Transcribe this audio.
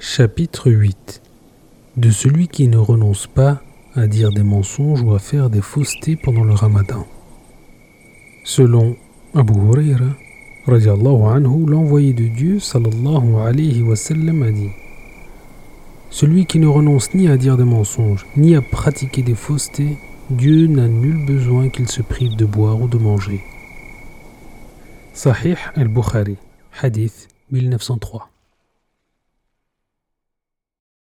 Chapitre 8 De celui qui ne renonce pas à dire des mensonges ou à faire des faussetés pendant le ramadan. Selon Abu Huraira, l'envoyé de Dieu sallallahu alayhi wa sallam, a dit Celui qui ne renonce ni à dire des mensonges, ni à pratiquer des faussetés, Dieu n'a nul besoin qu'il se prive de boire ou de manger. Sahih al-Bukhari, hadith 1903